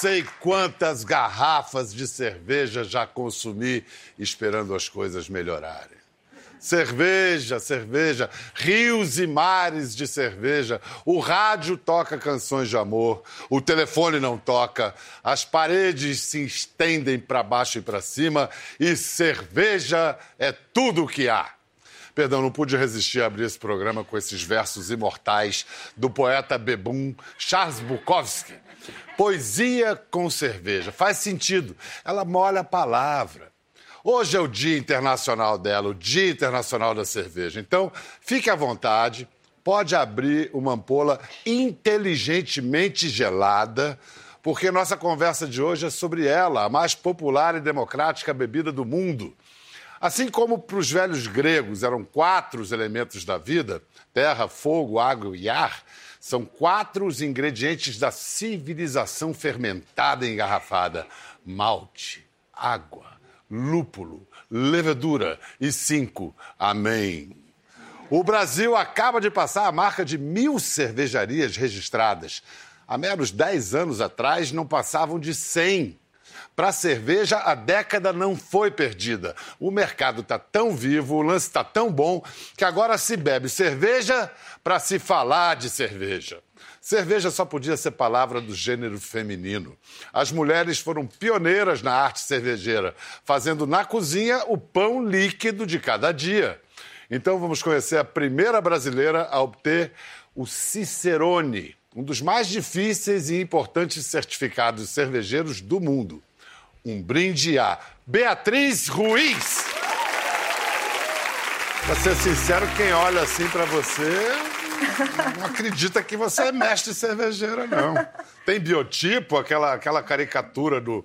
sei quantas garrafas de cerveja já consumi esperando as coisas melhorarem. Cerveja, cerveja, rios e mares de cerveja. O rádio toca canções de amor, o telefone não toca, as paredes se estendem para baixo e para cima e cerveja é tudo o que há. Perdão, não pude resistir a abrir esse programa com esses versos imortais do poeta bebum Charles Bukowski. Poesia com cerveja. Faz sentido. Ela molha a palavra. Hoje é o Dia Internacional dela, o Dia Internacional da Cerveja. Então, fique à vontade, pode abrir uma ampola inteligentemente gelada, porque nossa conversa de hoje é sobre ela, a mais popular e democrática bebida do mundo. Assim como para os velhos gregos eram quatro os elementos da vida terra, fogo, água e ar são quatro os ingredientes da civilização fermentada e engarrafada: malte, água, lúpulo, levedura e cinco. Amém. O Brasil acaba de passar a marca de mil cervejarias registradas. Há menos 10 anos atrás, não passavam de 100. Para a cerveja, a década não foi perdida. O mercado está tão vivo, o lance está tão bom, que agora se bebe cerveja para se falar de cerveja. Cerveja só podia ser palavra do gênero feminino. As mulheres foram pioneiras na arte cervejeira, fazendo na cozinha o pão líquido de cada dia. Então vamos conhecer a primeira brasileira a obter o Cicerone, um dos mais difíceis e importantes certificados cervejeiros do mundo. Um brinde a Beatriz Ruiz. Pra ser sincero, quem olha assim para você não acredita que você é mestre cervejeira, não. Tem biotipo, aquela, aquela caricatura do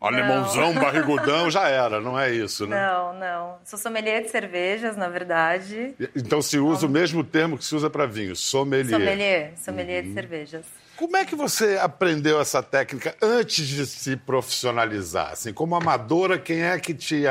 alemãozão, não. barrigudão, já era, não é isso, né? Não, não. Sou sommelier de cervejas, na verdade. Então se usa o mesmo termo que se usa para vinho, sommelier. Sommelier, sommelier uhum. de cervejas. Como é que você aprendeu essa técnica antes de se profissionalizar? Assim, como amadora, quem é que te,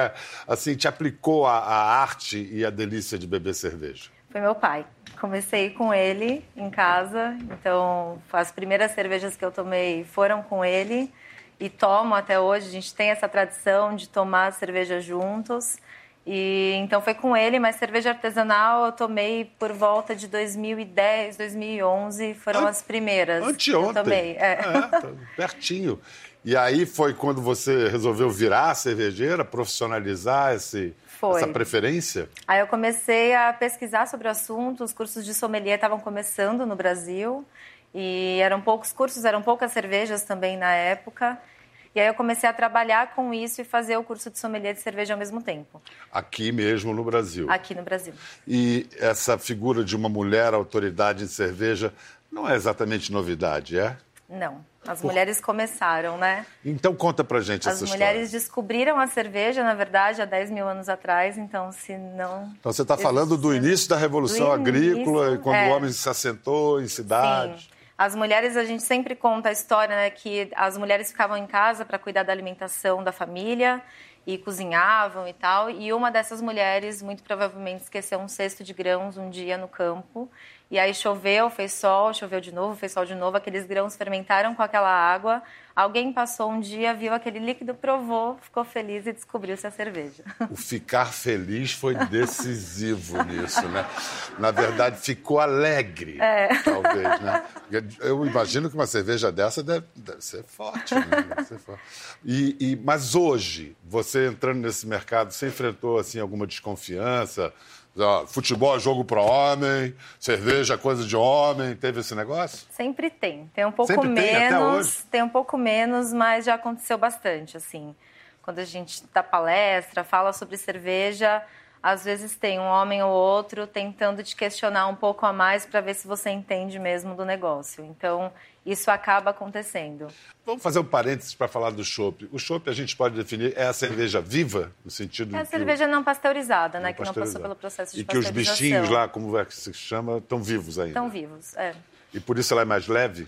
assim, te aplicou a, a arte e a delícia de beber cerveja? Foi meu pai. Comecei com ele em casa, então as primeiras cervejas que eu tomei foram com ele e tomo até hoje. A gente tem essa tradição de tomar cerveja juntos. E então foi com ele, mas cerveja artesanal eu tomei por volta de 2010, 2011, foram An as primeiras. Anteontem. Eu tomei, é. é tá pertinho. E aí foi quando você resolveu virar cervejeira, profissionalizar esse, essa preferência? Aí eu comecei a pesquisar sobre o assunto, os cursos de sommelier estavam começando no Brasil e eram poucos cursos, eram poucas cervejas também na época. E aí eu comecei a trabalhar com isso e fazer o curso de sommelier de cerveja ao mesmo tempo. Aqui mesmo no Brasil? Aqui no Brasil. E essa figura de uma mulher autoridade em cerveja não é exatamente novidade, é? Não. As Por... mulheres começaram, né? Então conta pra gente As essa história. As mulheres descobriram a cerveja, na verdade, há 10 mil anos atrás, então se não... Então você está falando do início da Revolução Agrícola, início, quando é... o homem se assentou em cidades. Sim. As mulheres, a gente sempre conta a história, né, que as mulheres ficavam em casa para cuidar da alimentação da família e cozinhavam e tal. E uma dessas mulheres, muito provavelmente, esqueceu um cesto de grãos um dia no campo. E aí choveu, fez sol, choveu de novo, fez sol de novo. Aqueles grãos fermentaram com aquela água. Alguém passou um dia, viu aquele líquido, provou, ficou feliz e descobriu-se a cerveja. O ficar feliz foi decisivo nisso, né? Na verdade, ficou alegre, é. talvez, né? Eu imagino que uma cerveja dessa deve, deve ser forte, né? Deve ser forte. E, e, mas hoje, você entrando nesse mercado, você enfrentou assim alguma desconfiança? Futebol é jogo para homem, cerveja é coisa de homem, teve esse negócio? Sempre tem. Tem um pouco Sempre menos, tem, tem um pouco menos, mas já aconteceu bastante, assim. Quando a gente dá palestra, fala sobre cerveja, às vezes tem um homem ou outro tentando te questionar um pouco a mais para ver se você entende mesmo do negócio. Então, isso acaba acontecendo. Vamos fazer um parênteses para falar do chopp. O chopp a gente pode definir é a cerveja viva, no sentido É a cerveja o... não pasteurizada, né? Não que não passou pelo processo de E que os bichinhos lá, como é que se chama, estão vivos ainda. Estão vivos, é. E por isso ela é mais leve?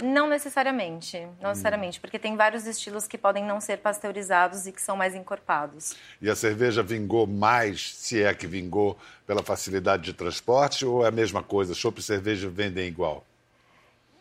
Não necessariamente, não necessariamente, porque tem vários estilos que podem não ser pasteurizados e que são mais encorpados. E a cerveja vingou mais, se é que vingou, pela facilidade de transporte ou é a mesma coisa? Chopp e cerveja vendem igual?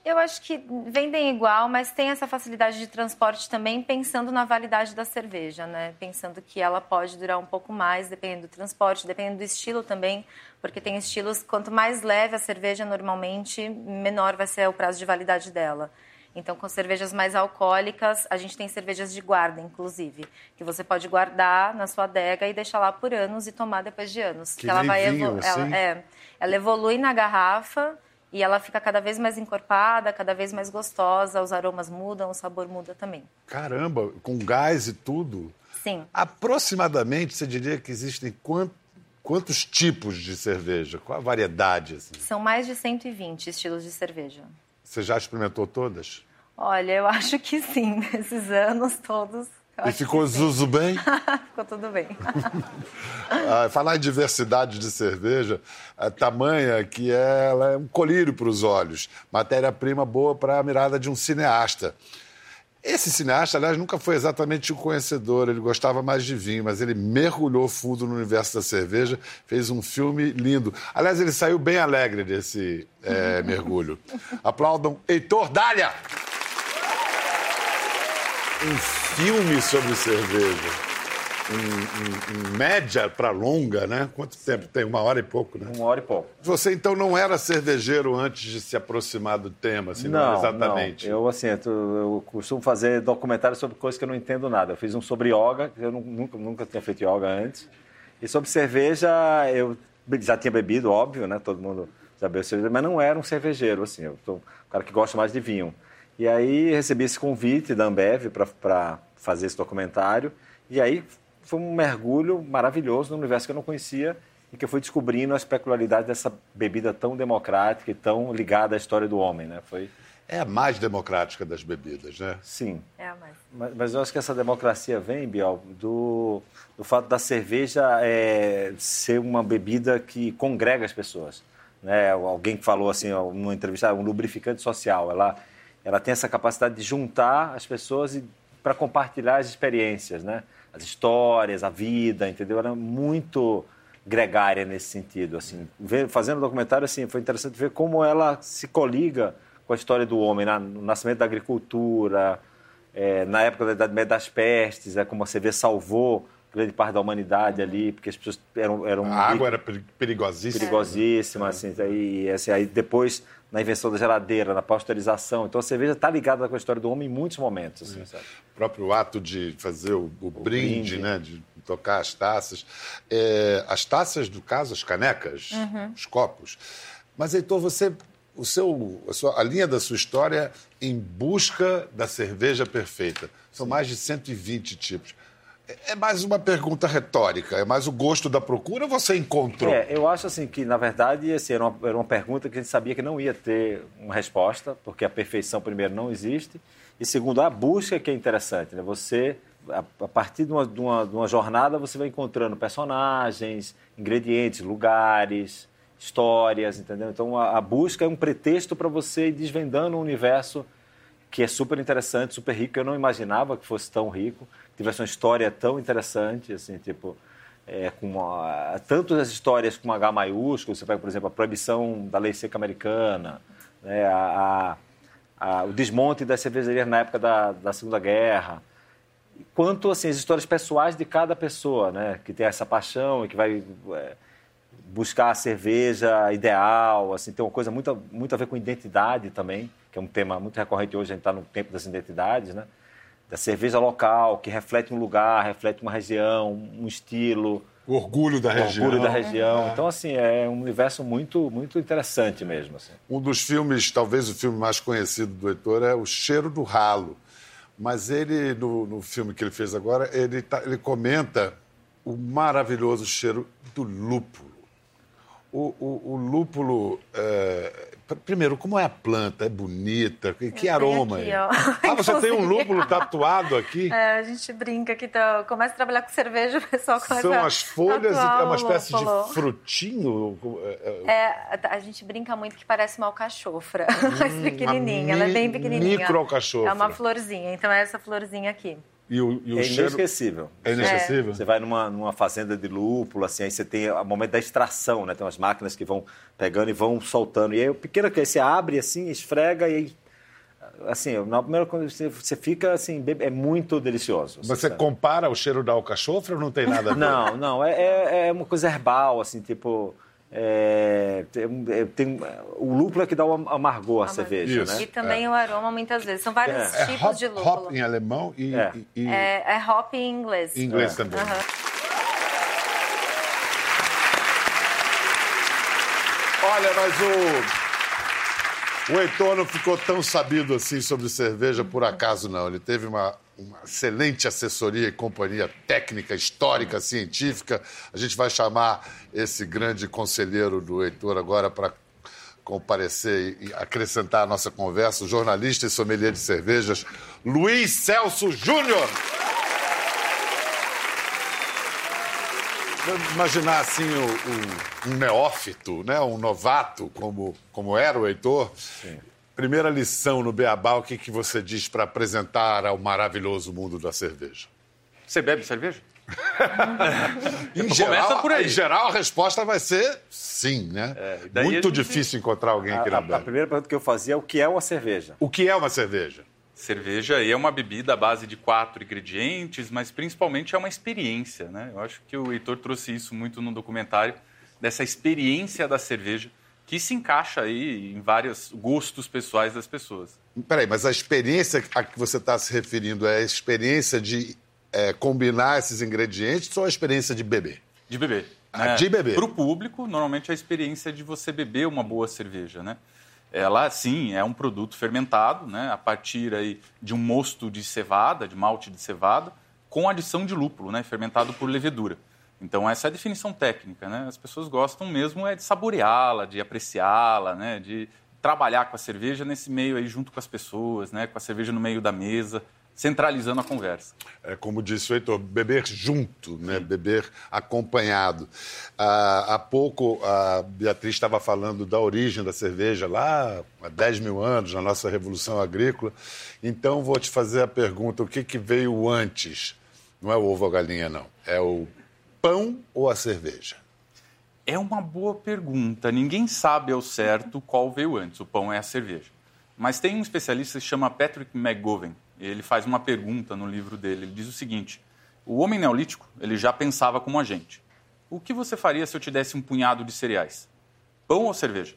Eu acho que vendem igual, mas tem essa facilidade de transporte também, pensando na validade da cerveja, né? Pensando que ela pode durar um pouco mais, dependendo do transporte, dependendo do estilo também, porque tem estilos, quanto mais leve a cerveja, normalmente, menor vai ser o prazo de validade dela. Então, com cervejas mais alcoólicas, a gente tem cervejas de guarda, inclusive, que você pode guardar na sua adega e deixar lá por anos e tomar depois de anos. Que, que ela vai ela, assim? é, ela evolui na garrafa e ela fica cada vez mais encorpada, cada vez mais gostosa, os aromas mudam, o sabor muda também. Caramba, com gás e tudo? Sim. Aproximadamente, você diria que existem quantos, quantos tipos de cerveja? Qual a variedade? Assim? São mais de 120 estilos de cerveja. Você já experimentou todas? Olha, eu acho que sim, nesses anos todos. E ficou Zuzu bem? ficou tudo bem. ah, falar em diversidade de cerveja, a tamanha que ela é um colírio para os olhos, matéria-prima boa para a mirada de um cineasta. Esse cineasta, aliás, nunca foi exatamente um conhecedor, ele gostava mais de vinho, mas ele mergulhou fundo no universo da cerveja, fez um filme lindo. Aliás, ele saiu bem alegre desse é, mergulho. Aplaudam Heitor Dália! Um filme sobre cerveja. Em, média para longa, né? Quanto tempo tem? Uma hora e pouco, né? Uma hora e pouco. Você então não era cervejeiro antes de se aproximar do tema, assim, não, não exatamente? Não. Eu, assim, eu costumo fazer documentários sobre coisas que eu não entendo nada. Eu fiz um sobre yoga, eu nunca, nunca tinha feito yoga antes. E sobre cerveja, eu já tinha bebido, óbvio, né? Todo mundo já bebeu cerveja, mas não era um cervejeiro, assim. Eu sou um cara que gosta mais de vinho. E aí recebi esse convite da Ambev para fazer esse documentário. E aí foi um mergulho maravilhoso no universo que eu não conhecia e que eu fui descobrindo as peculiaridades dessa bebida tão democrática e tão ligada à história do homem, né? Foi é a mais democrática das bebidas, né? Sim. É a mais. Mas, mas eu acho que essa democracia vem, Biel, do, do fato da cerveja é, ser uma bebida que congrega as pessoas. Né? Alguém falou assim, numa entrevista, um lubrificante social. Ela, ela tem essa capacidade de juntar as pessoas para compartilhar as experiências, né? As histórias, a vida, entendeu? Ela é muito gregária nesse sentido, assim. Fazendo o documentário, assim, foi interessante ver como ela se coliga com a história do homem, né? no nascimento da agricultura, é, na época da Idade Média das pestes, é como a CV salvou grande parte da humanidade ali, porque as pessoas eram... eram a água era perigosíssima. Perigosíssima, é. assim, aí, assim, aí depois na invenção da geladeira, na pasteurização. Então a cerveja está ligada com a história do homem em muitos momentos. Assim, é. O próprio ato de fazer o, o, o brinde, brinde, né? de tocar as taças. É, as taças, do caso, as canecas, uhum. os copos. Mas, Heitor, você o seu, a, sua, a, linha da sua história em busca da cerveja perfeita. São Sim. mais de 120 tipos. É, mais uma pergunta retórica, é mais o gosto da procura você encontrou? É, eu acho assim que, na verdade, assim, era, uma, era uma pergunta que a gente sabia que não ia ter uma resposta, porque a perfeição, primeiro, não existe, e segundo, a busca que é interessante. Né? Você, a, a partir de uma, de, uma, de uma jornada, você vai encontrando personagens, ingredientes, lugares, histórias, entendeu? Então a, a busca é um pretexto para você ir desvendando um universo que é super interessante, super rico. Eu não imaginava que fosse tão rico, tivesse uma história tão interessante, assim, tipo, é, com uma, tanto as histórias com H maiúsculo, você pega, por exemplo, a proibição da lei seca americana, né, a, a, o desmonte das cervejarias na época da, da Segunda Guerra, quanto assim, as histórias pessoais de cada pessoa, né, que tem essa paixão e que vai... É, buscar a cerveja ideal, assim, tem uma coisa muito, muito a ver com identidade também, que é um tema muito recorrente hoje, a gente está no tempo das identidades, né? Da cerveja local, que reflete um lugar, reflete uma região, um estilo. O orgulho da o região. orgulho da região. É. Então, assim, é um universo muito, muito interessante mesmo. Assim. Um dos filmes, talvez o filme mais conhecido do Heitor, é O Cheiro do Ralo. Mas ele, no, no filme que ele fez agora, ele, tá, ele comenta o maravilhoso cheiro do lúpulo o, o, o lúpulo. É... Primeiro, como é a planta? É bonita? Que, que aroma aqui, é? Ah, você tem um lúpulo tatuado aqui? É, a gente brinca que começa a trabalhar com cerveja, o pessoal começa São as folhas, é uma espécie de frutinho? É, é, a gente brinca muito que parece uma alcachofra, hum, mais pequenininha, ela é bem pequenininha. Micro alcachofra. É uma florzinha, então é essa florzinha aqui. E o, e o é cheiro... inesquecível. É inesquecível? Você vai numa, numa fazenda de lúpulo, assim, aí você tem o momento da extração, né? Tem umas máquinas que vão pegando e vão soltando. E aí o pequeno que você abre assim, esfrega e aí assim, na primeira coisa você, você fica assim, é muito delicioso. Você sabe? compara o cheiro da alcachofra ou não tem nada a ver? Não, não, é, é, é uma coisa herbal, assim, tipo. É, tem, é, tem, o lúpulo é que dá o amargor à cerveja, Isso. né? E também é. o aroma, muitas vezes. São vários é. tipos hop, de lúpulo. Hop em alemão e... É, e... é, hop em inglês. Em inglês também. Uhum. Olha, mas o, o Heitor não ficou tão sabido assim sobre cerveja por acaso, não. Ele teve uma, uma excelente assessoria e companhia técnica, histórica, científica. A gente vai chamar esse grande conselheiro do Heitor agora para comparecer e acrescentar a nossa conversa, o jornalista e sommelier de cervejas, Luiz Celso Júnior. imaginar assim o, o, um neófito, né? um novato, como, como era o Heitor. Sim. Primeira lição no Beabá, o que, que você diz para apresentar ao maravilhoso mundo da cerveja? Você bebe cerveja? em, geral, por aí. em geral, a resposta vai ser sim, né? É, Muito gente... difícil encontrar alguém que não bebe. A primeira pergunta que eu fazia é o que é uma cerveja? O que é uma cerveja? Cerveja é uma bebida à base de quatro ingredientes, mas principalmente é uma experiência, né? Eu acho que o Heitor trouxe isso muito no documentário, dessa experiência da cerveja, que se encaixa aí em vários gostos pessoais das pessoas. Peraí, mas a experiência a que você está se referindo é a experiência de é, combinar esses ingredientes ou a experiência de beber? De beber. Ah, né? De beber. Para o público, normalmente é a experiência de você beber uma boa cerveja, né? ela sim é um produto fermentado, né, a partir aí de um mosto de cevada, de malte de cevada, com adição de lúpulo, né, fermentado por levedura. Então essa é a definição técnica, né? As pessoas gostam mesmo é de saboreá-la, de apreciá-la, né, de trabalhar com a cerveja nesse meio aí junto com as pessoas, né, com a cerveja no meio da mesa centralizando a conversa. É como disse o Heitor, beber junto, né? beber acompanhado. Ah, há pouco a Beatriz estava falando da origem da cerveja lá há 10 mil anos, na nossa Revolução Agrícola. Então vou te fazer a pergunta: o que, que veio antes? Não é o ovo ou a galinha, não. É o pão ou a cerveja? É uma boa pergunta. Ninguém sabe ao certo qual veio antes, o pão é a cerveja. Mas tem um especialista que se chama Patrick McGovern, ele faz uma pergunta no livro dele. Ele diz o seguinte: o homem neolítico ele já pensava como a gente. O que você faria se eu te desse um punhado de cereais? Pão ou cerveja?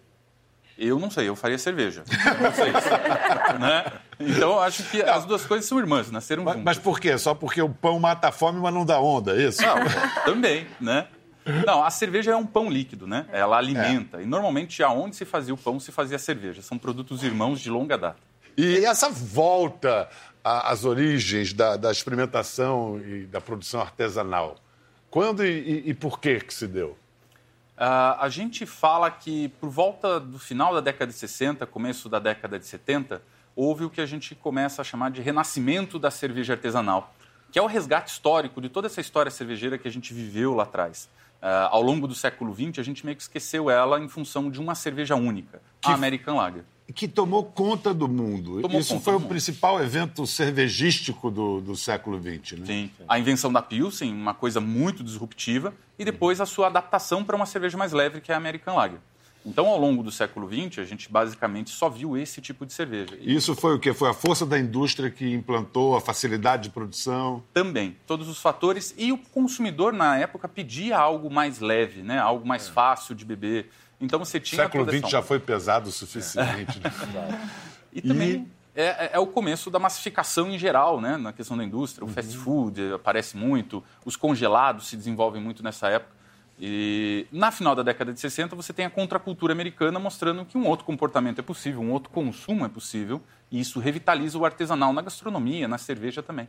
Eu não sei, eu faria cerveja. Não sei. né? Então, acho que as duas coisas são irmãs, nasceram mas, juntas. Mas por quê? Só porque o pão mata a fome, mas não dá onda, é isso? Não, também, né? Não, a cerveja é um pão líquido, né? Ela alimenta. É. E normalmente, aonde se fazia o pão, se fazia a cerveja. São produtos irmãos de longa data. E essa volta às origens da, da, experimentação e da produção artesanal, quando e, e, por que que se deu? Uh, a gente fala que por volta do final da década de 60, começo da década de 70, houve o que a gente começa a chamar de renascimento da cerveja artesanal, que é o resgate histórico de toda essa história cervejeira que a gente viveu lá atrás. Uh, ao longo do século XX, a gente meio que esqueceu ela em função de uma cerveja única, que... a American Lager que tomou conta do mundo. Tomou Isso foi o mundo. principal evento cervejístico do, do século XX. Né? Sim. A invenção da Pilsen, uma coisa muito disruptiva, e depois a sua adaptação para uma cerveja mais leve, que é a American Lager. Então, ao longo do século XX, a gente basicamente só viu esse tipo de cerveja. Isso foi o quê? Foi a força da indústria que implantou a facilidade de produção? Também, todos os fatores. E o consumidor, na época, pedia algo mais leve, né? algo mais é. fácil de beber. Então você tinha. O século XX já foi pesado o suficiente. Né? e também. E... É, é, é, o começo da massificação em geral, né, na questão da indústria. O uhum. fast food aparece muito, os congelados se desenvolvem muito nessa época. E na final da década de 60, você tem a contracultura americana mostrando que um outro comportamento é possível, um outro consumo é possível, e isso revitaliza o artesanal na gastronomia, na cerveja também.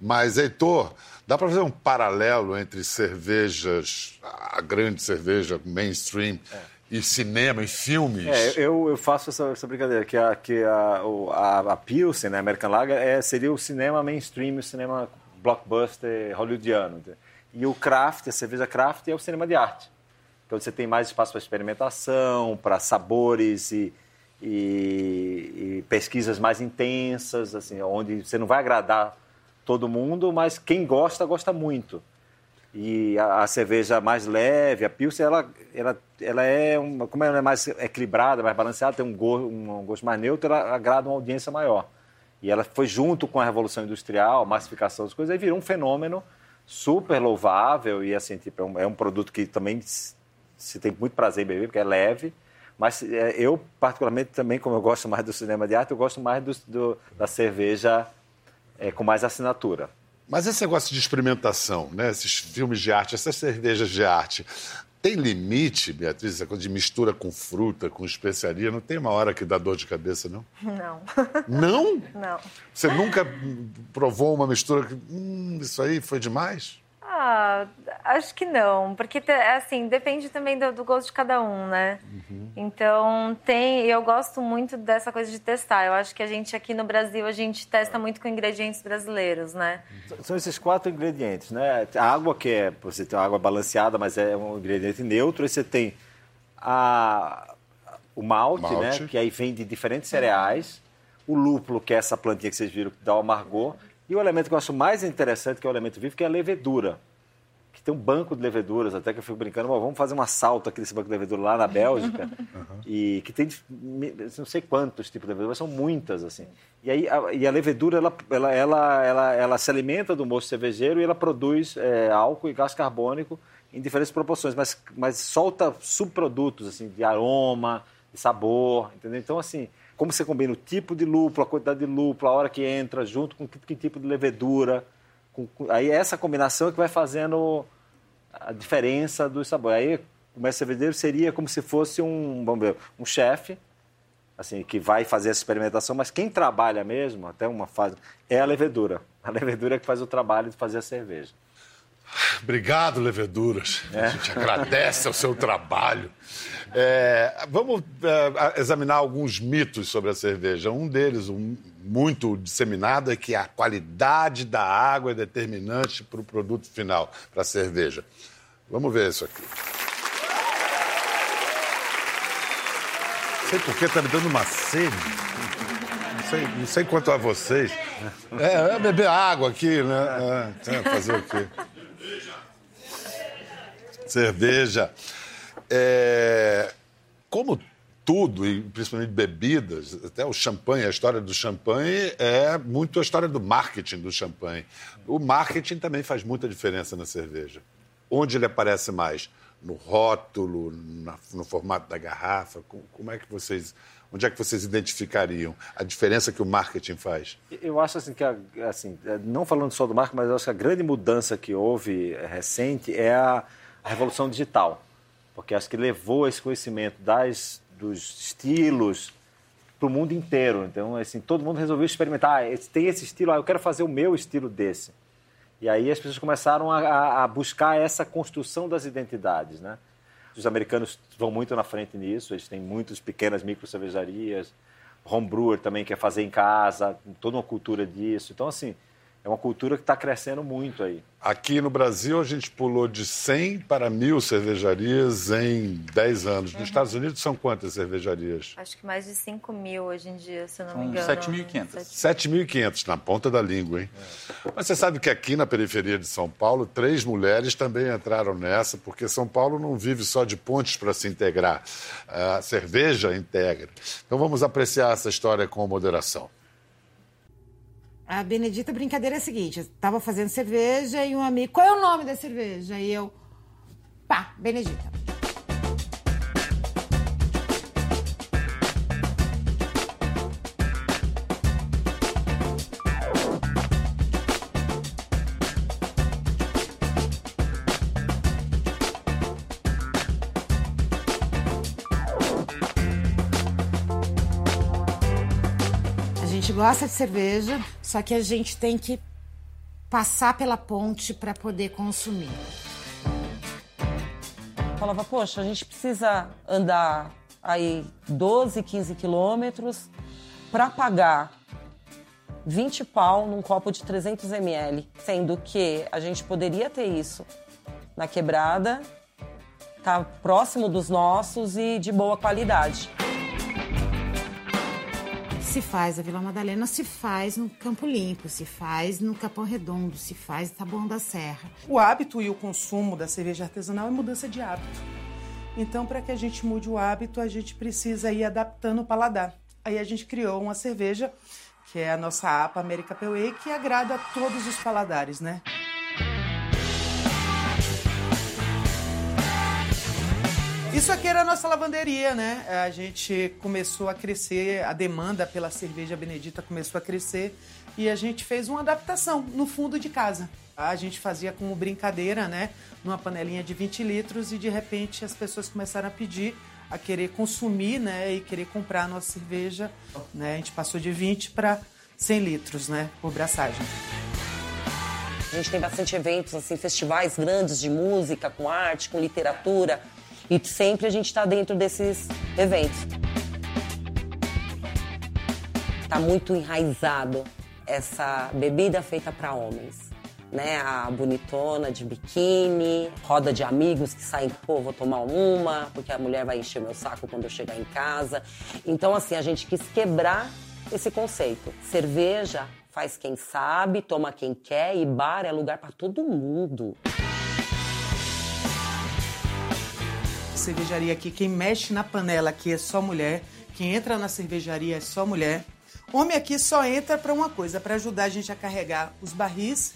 Mas, Heitor, dá para fazer um paralelo entre cervejas, a grande cerveja mainstream, é e cinema e filmes. É, eu, eu faço essa, essa, brincadeira, que a, que a, a, a Pilsen, né, American Lager, é, seria o cinema mainstream, o cinema blockbuster hollywoodiano. E o craft, a cerveja craft, é o cinema de arte. Então você tem mais espaço para experimentação, para sabores e, e, e, pesquisas mais intensas, assim, onde você não vai agradar todo mundo, mas quem gosta, gosta muito. E a, a cerveja mais leve, a Pilsen, ela, ela, ela é, uma, como ela é mais equilibrada, mais balanceada, tem um gosto, um gosto mais neutro, ela agrada uma audiência maior. E ela foi junto com a Revolução Industrial, a massificação das coisas, e virou um fenômeno super louvável e assim, tipo, é um, é um produto que também se tem muito prazer em beber, porque é leve, mas é, eu, particularmente, também, como eu gosto mais do cinema de arte, eu gosto mais do, do da cerveja é, com mais assinatura. Mas esse negócio de experimentação, né? esses filmes de arte, essas cervejas de arte, tem limite, Beatriz, essa coisa de mistura com fruta, com especiaria? Não tem uma hora que dá dor de cabeça, não? Não. Não? Não. Você nunca provou uma mistura que. Hum, isso aí foi demais? Ah, acho que não, porque assim depende também do, do gosto de cada um, né? Uhum. Então tem, eu gosto muito dessa coisa de testar. Eu acho que a gente aqui no Brasil a gente testa muito com ingredientes brasileiros, né? São esses quatro ingredientes, né? A água que é, você tem uma água balanceada, mas é um ingrediente neutro. E você tem a, o malte, né? malte, né? Que aí vem de diferentes cereais. O lúpulo, que é essa plantinha que vocês viram que dá o amargor. E o elemento que eu acho mais interessante, que é o elemento vivo, que é a levedura que tem um banco de leveduras, até que eu fico brincando, vamos fazer um assalto aqui desse banco de levedura lá na Bélgica, uhum. e que tem não sei quantos tipos de leveduras, são muitas, assim. E aí a, e a levedura, ela, ela, ela, ela, ela se alimenta do moço cervejeiro e ela produz é, álcool e gás carbônico em diferentes proporções, mas, mas solta subprodutos, assim, de aroma, de sabor, entendeu? Então, assim, como você combina o tipo de lúpulo, a quantidade de lúpulo, a hora que entra, junto com que, que tipo de levedura, com, aí é essa combinação que vai fazendo a diferença do sabor. Aí o mestre cervejeiro seria como se fosse um, vamos ver, um chefe, assim, que vai fazer essa experimentação, mas quem trabalha mesmo, até uma fase, é a levedura. A levedura é que faz o trabalho de fazer a cerveja. Obrigado, Leveduras. É. A gente agradece o seu trabalho. É, vamos é, examinar alguns mitos sobre a cerveja. Um deles, um muito disseminado, é que a qualidade da água é determinante para o produto final, para a cerveja. Vamos ver isso aqui. Não sei por que está me dando uma sede. Não sei, não sei quanto a vocês. É, é beber água aqui, né? É, fazer o quê? Cerveja. É, como tudo, e principalmente bebidas, até o champanhe, a história do champanhe é muito a história do marketing do champanhe. O marketing também faz muita diferença na cerveja. Onde ele aparece mais? No rótulo, no formato da garrafa? Como é que vocês Onde é que vocês identificariam a diferença que o marketing faz? Eu acho assim que, assim, não falando só do marketing, mas acho que a grande mudança que houve é, recente é a, a revolução digital, porque acho que levou esse conhecimento das, dos estilos para o mundo inteiro. Então, assim, todo mundo resolveu experimentar. Ah, tem esse estilo, ah, eu quero fazer o meu estilo desse. E aí as pessoas começaram a, a buscar essa construção das identidades, né? Os americanos vão muito na frente nisso, eles têm muitas pequenas micro cervejarias, homebrewer também quer fazer em casa, toda uma cultura disso. Então, assim, é uma cultura que está crescendo muito aí. Aqui no Brasil, a gente pulou de 100 para mil cervejarias em 10 anos. Nos uhum. Estados Unidos, são quantas cervejarias? Acho que mais de 5 mil hoje em dia, se não me engano. 7.500. 7.500, na ponta da língua, hein? É. Mas você sabe que aqui na periferia de São Paulo, três mulheres também entraram nessa, porque São Paulo não vive só de pontes para se integrar. A cerveja integra. Então vamos apreciar essa história com moderação. A Benedita, a brincadeira é a seguinte: eu tava fazendo cerveja e um amigo, qual é o nome da cerveja? E eu, pá, Benedita. Gosta de cerveja, só que a gente tem que passar pela ponte para poder consumir. Falava, poxa, a gente precisa andar aí 12, 15 quilômetros para pagar 20 pau num copo de 300 ml, sendo que a gente poderia ter isso na quebrada, tá próximo dos nossos e de boa qualidade. Se faz a Vila Madalena, se faz no Campo Limpo, se faz no Capão Redondo, se faz no Taboão da Serra. O hábito e o consumo da cerveja artesanal é mudança de hábito. Então, para que a gente mude o hábito, a gente precisa ir adaptando o paladar. Aí a gente criou uma cerveja, que é a nossa APA América Pale que agrada a todos os paladares, né? Isso aqui era a nossa lavanderia, né? A gente começou a crescer, a demanda pela cerveja Benedita começou a crescer e a gente fez uma adaptação no fundo de casa. A gente fazia como brincadeira, né? Numa panelinha de 20 litros e de repente as pessoas começaram a pedir, a querer consumir, né? E querer comprar a nossa cerveja, né? A gente passou de 20 para 100 litros, né? Por braçagem. A gente tem bastante eventos, assim, festivais grandes de música, com arte, com literatura. E sempre a gente está dentro desses eventos. Está muito enraizado essa bebida feita para homens. Né, a bonitona de biquíni, roda de amigos que saem, pô, vou tomar uma, porque a mulher vai encher meu saco quando eu chegar em casa. Então, assim, a gente quis quebrar esse conceito. Cerveja faz quem sabe, toma quem quer e bar é lugar para todo mundo. Cervejaria aqui, quem mexe na panela aqui é só mulher, quem entra na cervejaria é só mulher. Homem aqui só entra para uma coisa, para ajudar a gente a carregar os barris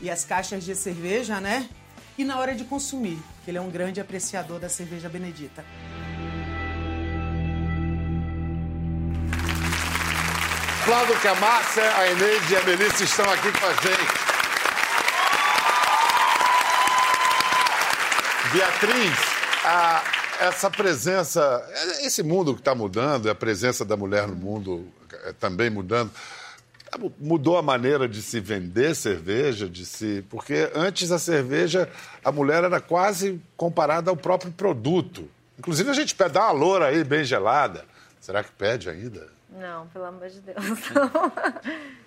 e as caixas de cerveja, né? E na hora de consumir, que ele é um grande apreciador da cerveja benedita. Flávio que a Márcia, a Eneide e a Melissa estão aqui com a gente. Beatriz, a, essa presença, esse mundo que está mudando, a presença da mulher no mundo é, também mudando, mudou a maneira de se vender cerveja, de se, porque antes a cerveja, a mulher era quase comparada ao próprio produto. Inclusive a gente pede uma loura aí bem gelada. Será que pede ainda? Não, pelo amor de Deus. O,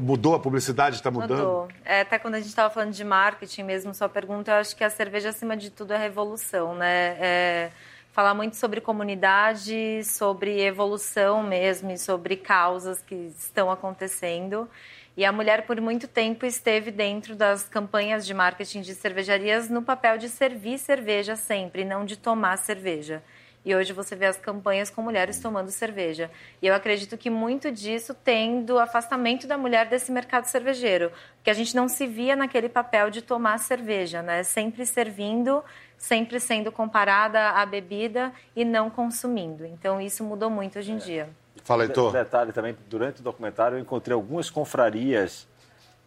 mudou a publicidade, está mudando? Mudou. É, até quando a gente estava falando de marketing mesmo, sua pergunta, eu acho que a cerveja, acima de tudo, é revolução, né? É falar muito sobre comunidade, sobre evolução mesmo e sobre causas que estão acontecendo. E a mulher, por muito tempo, esteve dentro das campanhas de marketing de cervejarias no papel de servir cerveja sempre, não de tomar cerveja. E hoje você vê as campanhas com mulheres tomando cerveja. E eu acredito que muito disso tem do afastamento da mulher desse mercado cervejeiro, porque a gente não se via naquele papel de tomar cerveja, né? Sempre servindo, sempre sendo comparada à bebida e não consumindo. Então isso mudou muito hoje em dia. Fala, Heitor. Um detalhe também, durante o documentário eu encontrei algumas confrarias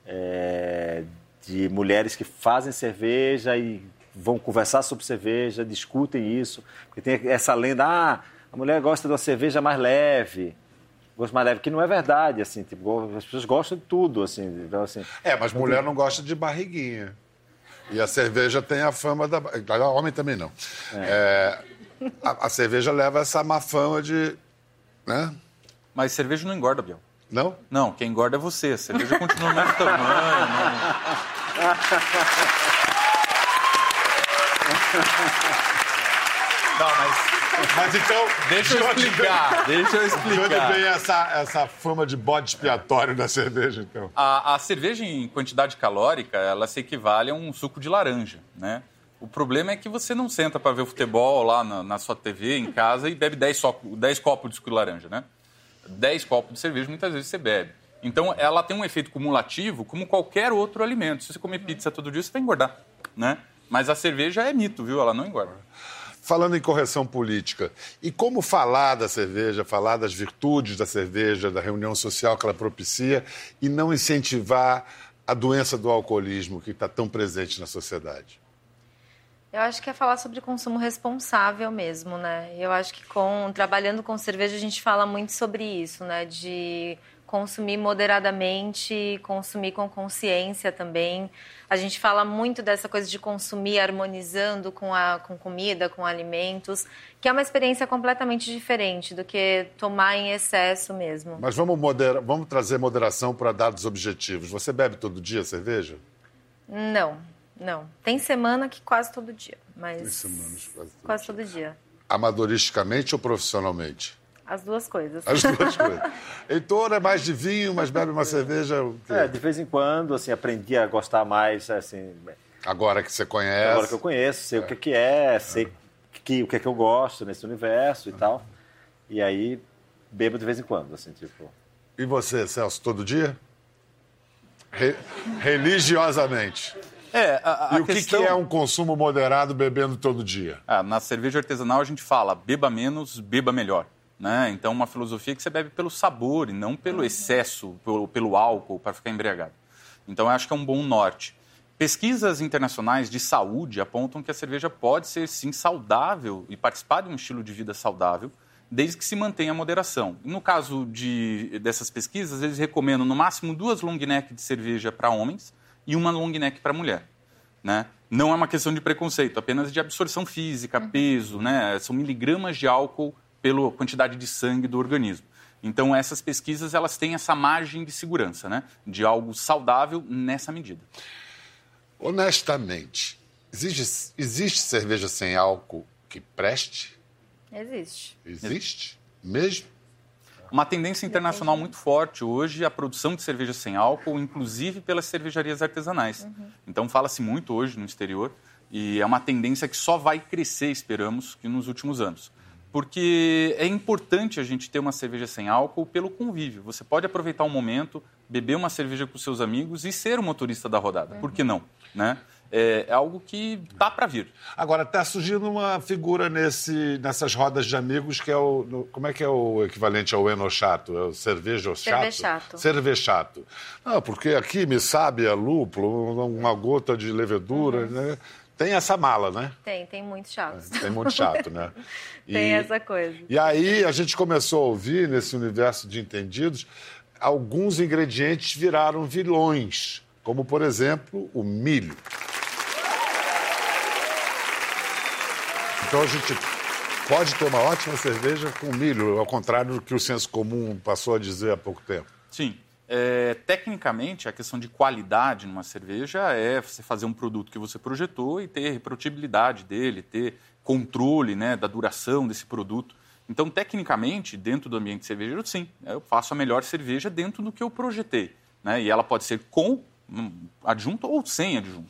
é, de mulheres que fazem cerveja e vão conversar sobre cerveja, discutem isso. Porque tem essa lenda, ah, a mulher gosta de uma cerveja mais leve. Gosto mais leve, que não é verdade, assim, tipo, as pessoas gostam de tudo, assim. Então, assim é, mas mulher não gosta de barriguinha. E a cerveja tem a fama da. Homem também não. É. É, a, a, cerveja leva essa má fama de. Né? Mas cerveja não engorda, Biel. Não? Não, quem engorda é você. A cerveja continua no mesmo tamanho. Não... Não, mas, mas então. Deixa eu explicar. Deixa eu explicar. De onde vem essa, essa fama de bode expiatório da cerveja, então? A, a cerveja em quantidade calórica, ela se equivale a um suco de laranja, né? O problema é que você não senta para ver futebol lá na, na, sua TV, em casa, e bebe 10, 10 copos de suco de laranja, né? 10 copos de cerveja, muitas vezes você bebe. Então, ela tem um efeito cumulativo como qualquer outro alimento. Se você comer pizza todo dia, você vai engordar, né? Mas a cerveja é mito, viu? Ela não engorda. Falando em correção política, e como falar da cerveja, falar das virtudes da cerveja, da reunião social que ela propicia, e não incentivar a doença do alcoolismo que está tão presente na sociedade? Eu acho que é falar sobre consumo responsável mesmo, né? Eu acho que com trabalhando com cerveja a gente fala muito sobre isso, né? De consumir moderadamente, consumir com consciência também. A gente fala muito dessa coisa de consumir harmonizando com a com comida, com alimentos, que é uma experiência completamente diferente do que tomar em excesso mesmo. Mas vamos modera, vamos trazer moderação para dados objetivos. Você bebe todo dia cerveja? Não, não. Tem semana que quase todo dia, mas Tem semanas quase todo quase dia. todo dia. Amadoristicamente ou profissionalmente? As duas coisas. As duas coisas. Heitor é mais de vinho, mas bebe uma cerveja. É, de vez em quando, assim, aprendi a gostar mais, assim, Agora que você conhece. agora que eu conheço, sei o que, que é, sei que, o que, que eu gosto nesse universo e tal. E aí, bebo de vez em quando, assim, tipo... E você, Celso, todo dia? Re- religiosamente. É, a, a e o que, questão... que é um consumo moderado bebendo todo dia? Ah, na cerveja artesanal a gente fala beba menos, beba melhor. Né? Então, uma filosofia que você bebe pelo sabor e não pelo excesso, pelo, pelo álcool, para ficar embriagado. Então, eu acho que é um bom norte. Pesquisas internacionais de saúde apontam que a cerveja pode ser, sim, saudável e participar de um estilo de vida saudável, desde que se mantenha a moderação. No caso de, dessas pesquisas, eles recomendam, no máximo, duas long neck de cerveja para homens e uma long neck para mulher. Né? Não é uma questão de preconceito, apenas de absorção física, peso, né? São miligramas de álcool pela quantidade de sangue do organismo. Então essas pesquisas elas têm essa margem de segurança, né? De algo saudável nessa medida. Honestamente, existe, existe cerveja sem álcool que preste? Existe. Existe? Mesmo? Uma tendência internacional muito forte hoje é a produção de cerveja sem álcool, inclusive pelas cervejarias artesanais. Então fala-se muito hoje no exterior e é uma tendência que só vai crescer, esperamos, que nos últimos anos. Porque é importante a gente ter uma cerveja sem álcool pelo convívio. Você pode aproveitar um momento, beber uma cerveja com seus amigos e ser o motorista da rodada. Por que não? Né? É, é algo que dá para vir. Agora, está surgindo uma figura nesse, nessas rodas de amigos que é o. no- como é que é o equivalente ao enochato? É o cerveja chato? Cervechato. Cervechato. Não, porque aqui me sabe a lúpulo, uma gota de levedura, né? Tem essa mala, né? Tem, tem muito chato. Tem muito chato, né? Tem E- essa coisa. E aí a gente começou a ouvir, nesse universo de entendidos, alguns ingredientes viraram vilões, como, por exemplo, o milho. Então a gente pode ter uma ótima cerveja com milho, ao contrário do que o senso comum passou a dizer há pouco tempo. Sim. É, tecnicamente, a questão de qualidade numa cerveja é você fazer um produto que você projetou e ter reprodutibilidade dele, ter controle né, da duração desse produto. Então, tecnicamente, dentro do ambiente cervejeiro, sim, eu faço a melhor cerveja dentro do que eu projetei. Né? E ela pode ser com adjunto ou sem adjunto.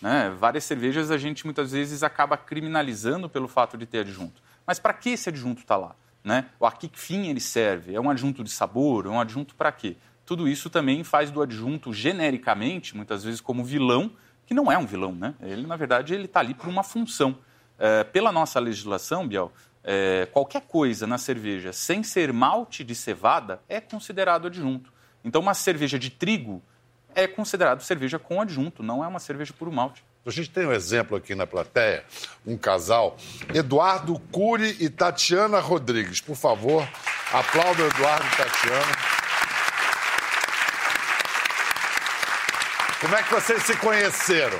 Né? Várias cervejas a gente muitas vezes acaba criminalizando pelo fato de ter adjunto. Mas para que esse adjunto está lá? Né? A que fim ele serve? É um adjunto de sabor? É um adjunto para quê? Tudo isso também faz do adjunto genericamente, muitas vezes como vilão, que não é um vilão, né? Ele, na verdade, ele está ali por uma função. É, pela nossa legislação, Biel, é, qualquer coisa na cerveja sem ser malte de cevada é considerado adjunto. Então, uma cerveja de trigo é considerado cerveja com adjunto, não é uma cerveja puro malte. A gente tem um exemplo aqui na plateia, um casal, Eduardo Cury e Tatiana Rodrigues. Por favor, aplaudam Eduardo e Tatiana. Como é que vocês se conheceram?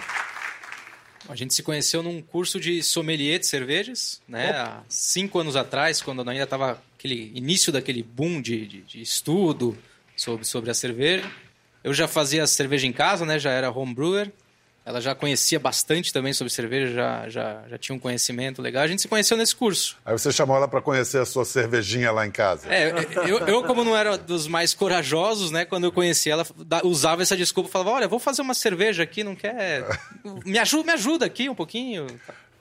A gente se conheceu num curso de sommelier de cervejas, né? Há cinco anos atrás, quando ainda estava aquele início daquele boom de, de, de estudo sobre, sobre a cerveja. Eu já fazia cerveja em casa, né? Já era home brewer. Ela já conhecia bastante também sobre cerveja, já, já, já tinha um conhecimento legal. A gente se conheceu nesse curso. Aí você chamou ela para conhecer a sua cervejinha lá em casa. É, eu, eu, como não era dos mais corajosos, né? Quando eu conheci ela, usava essa desculpa. Falava, olha, vou fazer uma cerveja aqui, não quer... Me ajuda, me ajuda aqui um pouquinho.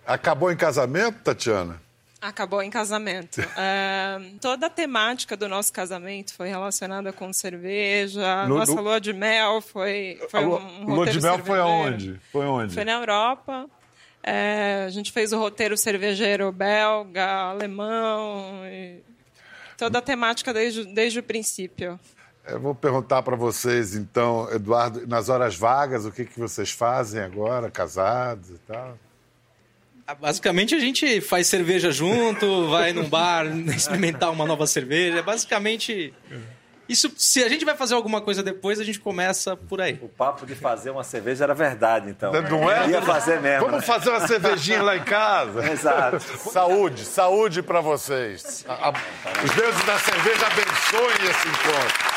Acabou em casamento, Tatiana? Acabou em casamento. É, toda a temática do nosso casamento foi relacionada com cerveja. No- Nossa no- lua de mel foi, foi lua, um lua roteiro de mel foi aonde? Foi onde? Foi na Europa. É, a gente fez o roteiro cervejeiro belga, alemão. toda a temática desde, desde o princípio. Eu vou perguntar para vocês, então, Eduardo, nas horas vagas, o que, que vocês fazem agora, casados e tal? Basicamente, a gente faz cerveja junto, vai num bar experimentar uma nova cerveja. Basicamente, isso, se a gente vai fazer alguma coisa depois, a gente começa por aí. O papo de fazer uma cerveja era verdade, então. Não é? Ia fazer mesmo. Vamos né? fazer uma cervejinha lá em casa? Exato. Saúde, saúde para vocês. A- a- os deuses da cerveja abençoem esse encontro.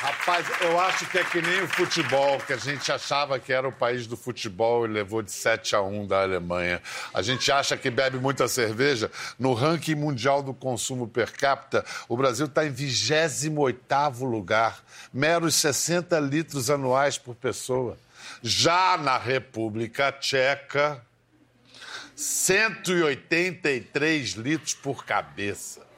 Rapaz, eu acho que é que nem o futebol, que a gente achava que era o país do futebol e levou de 7 a 1 da Alemanha. A gente acha que bebe muita cerveja. No ranking mundial do consumo per capita, o Brasil está em 28º lugar, meros 60 litros anuais por pessoa. Já na República Tcheca, 183 litros por cabeça.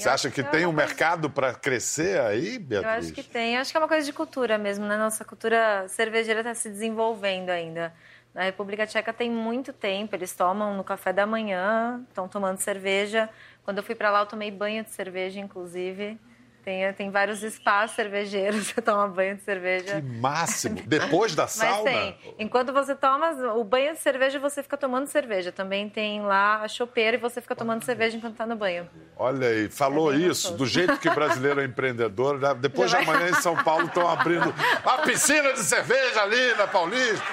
Você Eu acha que que é tem um coisa- mercado para crescer aí, Eu Beatriz? acho que tem. Acho que é uma coisa de cultura mesmo, né? Nossa cultura cervejeira está se desenvolvendo ainda. Na República Tcheca tem muito tempo, eles tomam no café da manhã, estão tomando cerveja. Quando eu fui para lá, eu tomei banho de cerveja, inclusive. Tem, tem vários espaços cervejeiros, você toma banho de cerveja. Que máximo. Depois da Mas sauna? tem. Enquanto você toma o banho de cerveja, você fica tomando cerveja. Também tem lá a chopeira e você fica tomando cerveja enquanto está no banho. Olha aí, falou É isso, gostoso. do jeito que brasileiro é empreendedor. já- Depois de vai- amanhã em São Paulo estão abrindo a piscina de cerveja ali na Paulista.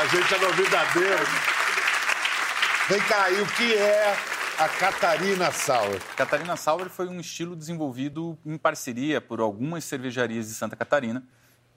A gente é novidadeiro. Vem cá, e o que é a Catarina Sauer? Catarina Sauer foi um estilo desenvolvido em parceria por algumas cervejarias de Santa Catarina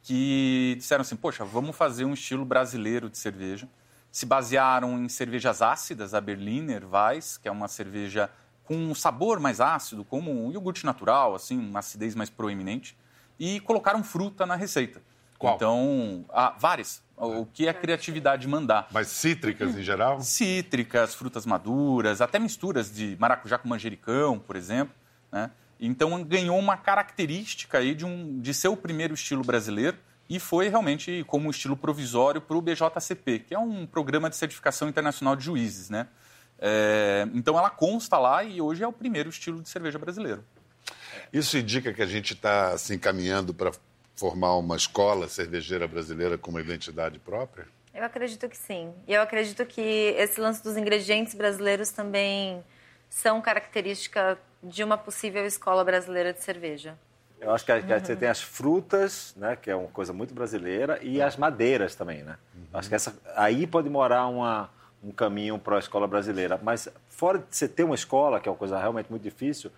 que disseram assim, poxa, vamos fazer um estilo brasileiro de cerveja. Se basearam em cervejas ácidas, a Berliner Weiss, que é uma cerveja com um sabor mais ácido, como um iogurte natural, assim, uma acidez mais proeminente, e colocaram fruta na receita. Qual? Então, ah, várias. O que a criatividade mandar Mas cítricas em geral? cítricas, frutas maduras, até misturas de maracujá com manjericão, por exemplo. Né? Então ganhou uma característica aí de, um, de ser o primeiro estilo brasileiro e foi realmente como estilo provisório para o BJCP, que é um programa de certificação internacional de juízes. Né? É, então ela consta lá e hoje é o primeiro estilo de cerveja brasileiro. Isso indica que a gente está assim, caminhando para formar uma escola cervejeira brasileira com uma identidade própria? Eu acredito que sim. E eu acredito que esse lance dos ingredientes brasileiros também são característica de uma possível escola brasileira de cerveja. Eu acho que, a- que a- você tem as frutas, né, que é uma coisa muito brasileira, e as madeiras também, né? Acho que essa, aí pode morar uma, um caminho para a escola brasileira. Mas fora de você ter uma escola, que é uma coisa realmente muito difícil,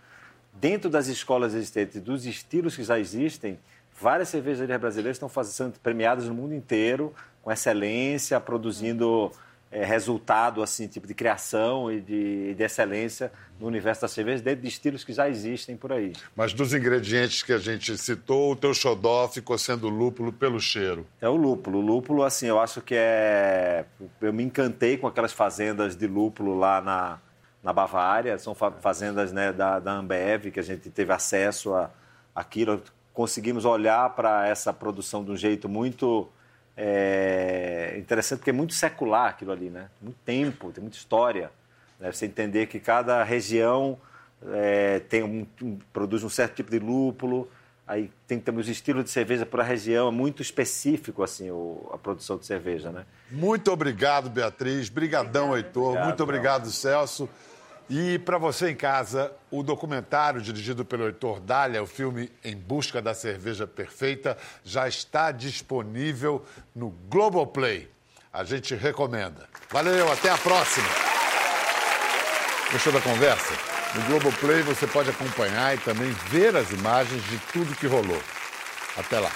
dentro das escolas existentes, dos estilos que já existem, várias cervejarias brasileiras estão fazendo, sendo premiadas no mundo inteiro, com excelência, produzindo eh, resultado, assim, tipo de criação e de, de excelência no universo da cerveja, dentro de estilos que já existem por aí. Mas dos ingredientes que a gente citou, o teu xodó ficou sendo lúpulo pelo cheiro. É o lúpulo. O lúpulo, assim, eu acho que é. Eu me encantei com aquelas fazendas de lúpulo lá na, na Bavária. São fa- fazendas né, da, da Ambev, que a gente teve acesso a aquilo. Conseguimos olhar para essa produção de um jeito muito é, interessante, porque é muito secular aquilo ali, né? Muito tempo, tem muita história. Né? Você entender que cada região é, tem um, um- produz um certo tipo de lúpulo, aí tem também os estilos de cerveja por a região, é muito específico assim o- a produção de cerveja, né? Muito obrigado, Beatriz. Brigadão, Heitor. Obrigado, Muito obrigado, Celso. E para você em casa, o documentário dirigido pelo Heitor Dália, o filme Em Busca da Cerveja Perfeita, já está disponível no Globoplay. A gente recomenda. Valeu, até a próxima. Gostou da conversa? No Globoplay você pode acompanhar e também ver as imagens de tudo que rolou. Até lá.